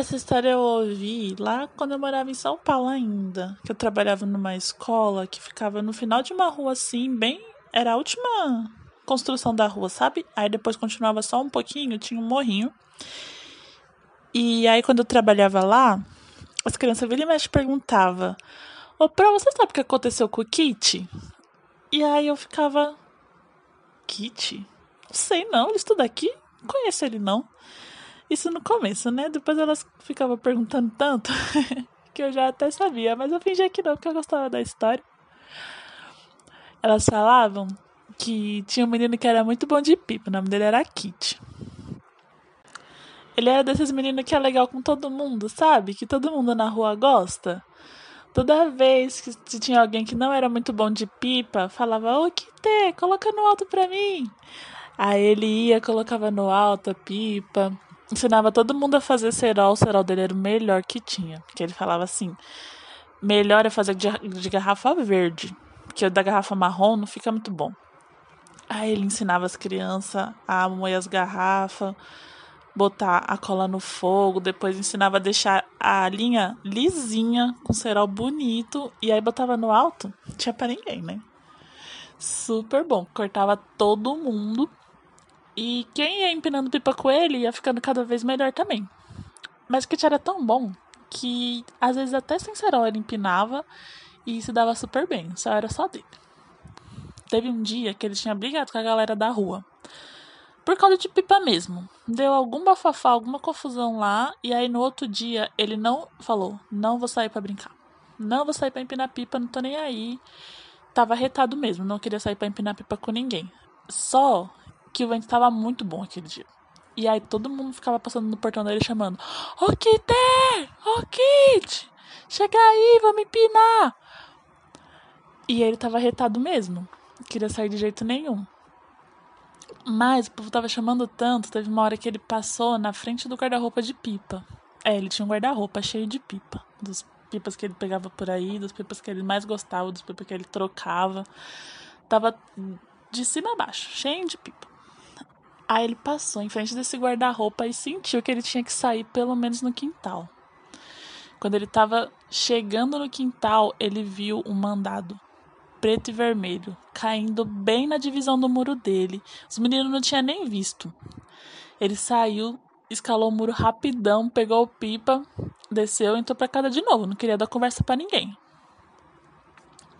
Essa história eu ouvi lá quando eu morava em São Paulo ainda. Que eu trabalhava numa escola que ficava no final de uma rua assim, bem. Era a última construção da rua, sabe? Aí depois continuava só um pouquinho, tinha um morrinho. E aí quando eu trabalhava lá, as crianças vira e mexe perguntava: Ô, Pro, você sabe o que aconteceu com o Kit? E aí eu ficava. Kit? Sei não, ele estuda aqui? Não conheço ele não. Isso no começo, né? Depois elas ficavam perguntando tanto que eu já até sabia, mas eu fingia que não, porque eu gostava da história. Elas falavam que tinha um menino que era muito bom de pipa, o nome dele era Kit. Ele era desses meninos que é legal com todo mundo, sabe? Que todo mundo na rua gosta. Toda vez que tinha alguém que não era muito bom de pipa, falava: Ô, Kite, coloca no alto pra mim. Aí ele ia, colocava no alto a pipa ensinava todo mundo a fazer cerol. O cerol dele era o melhor que tinha. Porque ele falava assim: melhor é fazer de, de garrafa verde. Porque o da garrafa marrom não fica muito bom. Aí ele ensinava as crianças a moer as garrafas, botar a cola no fogo, depois ensinava a deixar a linha lisinha, com cerol bonito, e aí botava no alto, não tinha pra ninguém, né? Super bom, cortava todo mundo e quem ia empinando pipa com ele ia ficando cada vez melhor também. Mas o kit era tão bom que às vezes até sem cerol ele empinava e se dava super bem, só era só dele. Teve um dia que ele tinha brigado com a galera da rua. Por causa de pipa mesmo. Deu algum bafafá, alguma confusão lá, e aí no outro dia ele não falou: "Não vou sair para brincar. Não vou sair para empinar pipa, não tô nem aí". Tava retado mesmo, não queria sair para empinar pipa com ninguém. Só que o vento estava muito bom aquele dia. E aí todo mundo ficava passando no portão dele chamando: Ô oh! Ô oh, Kit! Chega aí, vamos empinar! E ele tava retado mesmo. Não queria sair de jeito nenhum. Mas o povo tava chamando tanto, teve uma hora que ele passou na frente do guarda-roupa de pipa. É, ele tinha um guarda-roupa cheio de pipa. Dos pipas que ele pegava por aí, dos pipas que ele mais gostava, dos pipas que ele trocava. Tava de cima a baixo, cheio de pipa. Aí ele passou em frente desse guarda-roupa e sentiu que ele tinha que sair pelo menos no quintal. Quando ele estava chegando no quintal, ele viu um mandado preto e vermelho caindo bem na divisão do muro dele. Os meninos não tinham nem visto. Ele saiu, escalou o muro rapidão, pegou o pipa, desceu e entrou para casa de novo. Não queria dar conversa para ninguém.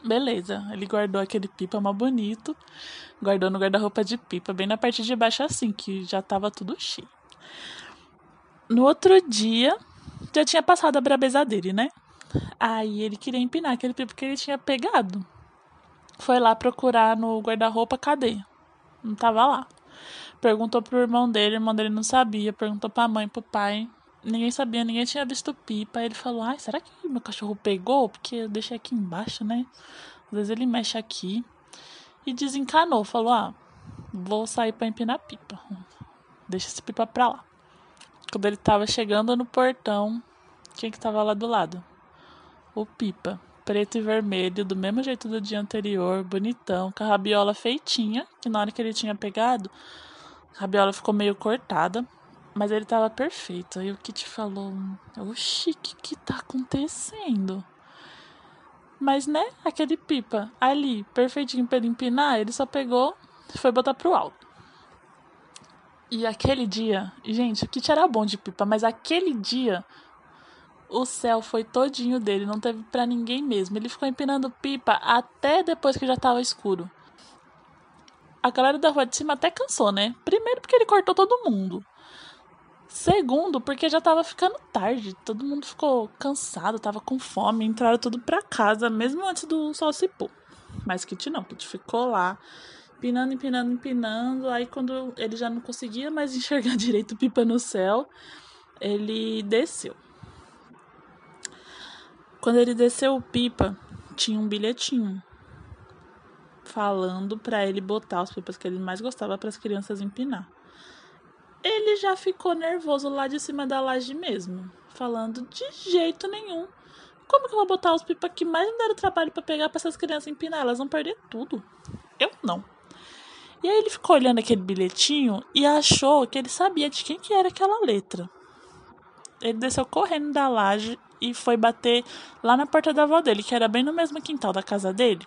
Beleza, ele guardou aquele pipa mal bonito, guardou no guarda-roupa de pipa, bem na parte de baixo assim, que já tava tudo cheio. No outro dia, já tinha passado a brabeza dele, né? Aí ele queria empinar aquele pipa que ele tinha pegado. Foi lá procurar no guarda-roupa, cadê? Não tava lá. Perguntou pro irmão dele, o irmão dele não sabia. Perguntou pra mãe, pro pai, ninguém sabia, ninguém tinha visto pipa. Ele falou: Ai, será que meu cachorro pegou? Porque eu deixei aqui embaixo, né? Às vezes ele mexe aqui. E desencanou, falou: Ah, vou sair pra empinar pipa. Deixa esse pipa pra lá. Quando ele tava chegando no portão, quem que tava lá do lado? O pipa. Preto e vermelho, do mesmo jeito do dia anterior, bonitão, com a rabiola feitinha, que na hora que ele tinha pegado, a rabiola ficou meio cortada, mas ele tava perfeito. Aí o Kit falou: Oxi, o que que tá acontecendo? Mas, né, aquele pipa ali, perfeitinho pra ele empinar, ele só pegou e foi botar pro alto. E aquele dia, gente, o Kit era bom de pipa, mas aquele dia o céu foi todinho dele, não teve para ninguém mesmo. Ele ficou empinando pipa até depois que já tava escuro. A galera da rua de cima até cansou, né? Primeiro porque ele cortou todo mundo. Segundo, porque já tava ficando tarde, todo mundo ficou cansado, tava com fome, entraram tudo pra casa, mesmo antes do sol se pôr. Mas Kit não, Kit ficou lá, empinando, empinando, empinando. Aí quando ele já não conseguia mais enxergar direito pipa no céu, ele desceu. Quando ele desceu o pipa, tinha um bilhetinho falando para ele botar os pipas que ele mais gostava para as crianças empinar ele já ficou nervoso lá de cima da laje mesmo, falando de jeito nenhum. Como que eu vou botar os pipa que mais me deram trabalho para pegar para essas crianças empinar? Elas vão perder tudo. Eu não. E aí ele ficou olhando aquele bilhetinho e achou que ele sabia de quem que era aquela letra. Ele desceu correndo da laje e foi bater lá na porta da avó dele, que era bem no mesmo quintal da casa dele.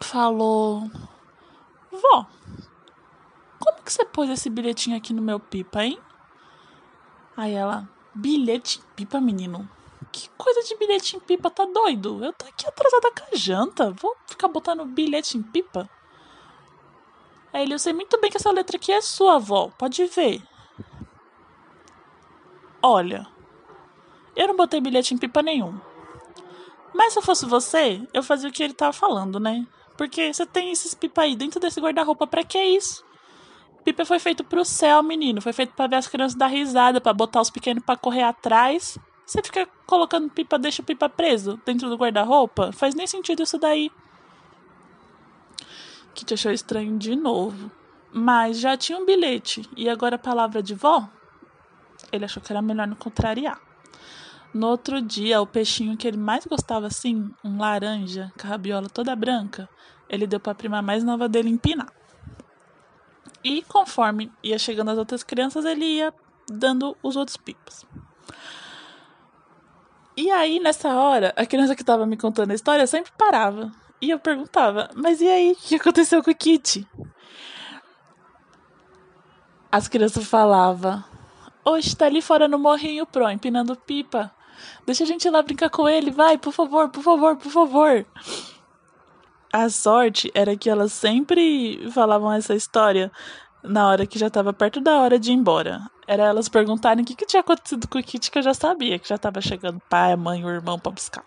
Falou: Vó, como que você pôs esse bilhetinho aqui no meu pipa, hein? Aí ela: Bilhete pipa, menino? Que coisa de bilhete em pipa, tá doido? Eu tô aqui atrasada com a janta. Vou ficar botando bilhete em pipa? Aí ele, eu sei muito bem que essa letra aqui é sua, avó. Pode ver. Olha, eu não botei bilhete em pipa nenhum. Mas se eu fosse você, eu fazia o que ele tava falando, né? Porque você tem esses pipa aí dentro desse guarda-roupa, pra que isso? Pipa foi feito pro céu, menino. Foi feito para ver as crianças dar risada, para botar os pequenos para correr atrás. Você fica colocando pipa, deixa pipa preso dentro do guarda-roupa? Faz nem sentido isso daí. Que te achou estranho de novo. Mas já tinha um bilhete. E agora a palavra de vó? Ele achou que era melhor não contrariar. No outro dia, o peixinho que ele mais gostava assim, um laranja, com a rabiola toda branca, ele deu para a prima mais nova dele empinar. E conforme ia chegando as outras crianças, ele ia dando os outros pipas. E aí, nessa hora, a criança que estava me contando a história sempre parava. E eu perguntava, mas e aí, o que aconteceu com o Kitty? As crianças falavam, Oxe, tá ali fora no morrinho, Pro, empinando pipa. Deixa a gente ir lá brincar com ele, vai, por favor, por favor, por favor. A sorte era que elas sempre falavam essa história na hora que já estava perto da hora de ir embora. Era elas perguntarem o que, que tinha acontecido com o Kit, que eu já sabia, que já estava chegando pai, a mãe, o irmão para buscar.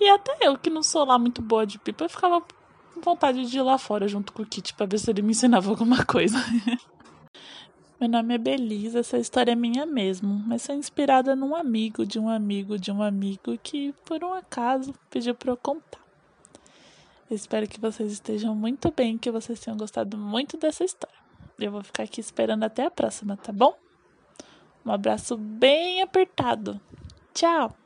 E até eu, que não sou lá muito boa de pipa, eu ficava com vontade de ir lá fora junto com o Kit para ver se ele me ensinava alguma coisa. Meu nome é Belisa, essa história é minha mesmo, mas é inspirada num amigo de um amigo de um amigo que, por um acaso, pediu para eu contar. Espero que vocês estejam muito bem, que vocês tenham gostado muito dessa história. Eu vou ficar aqui esperando até a próxima, tá bom? Um abraço bem apertado. Tchau!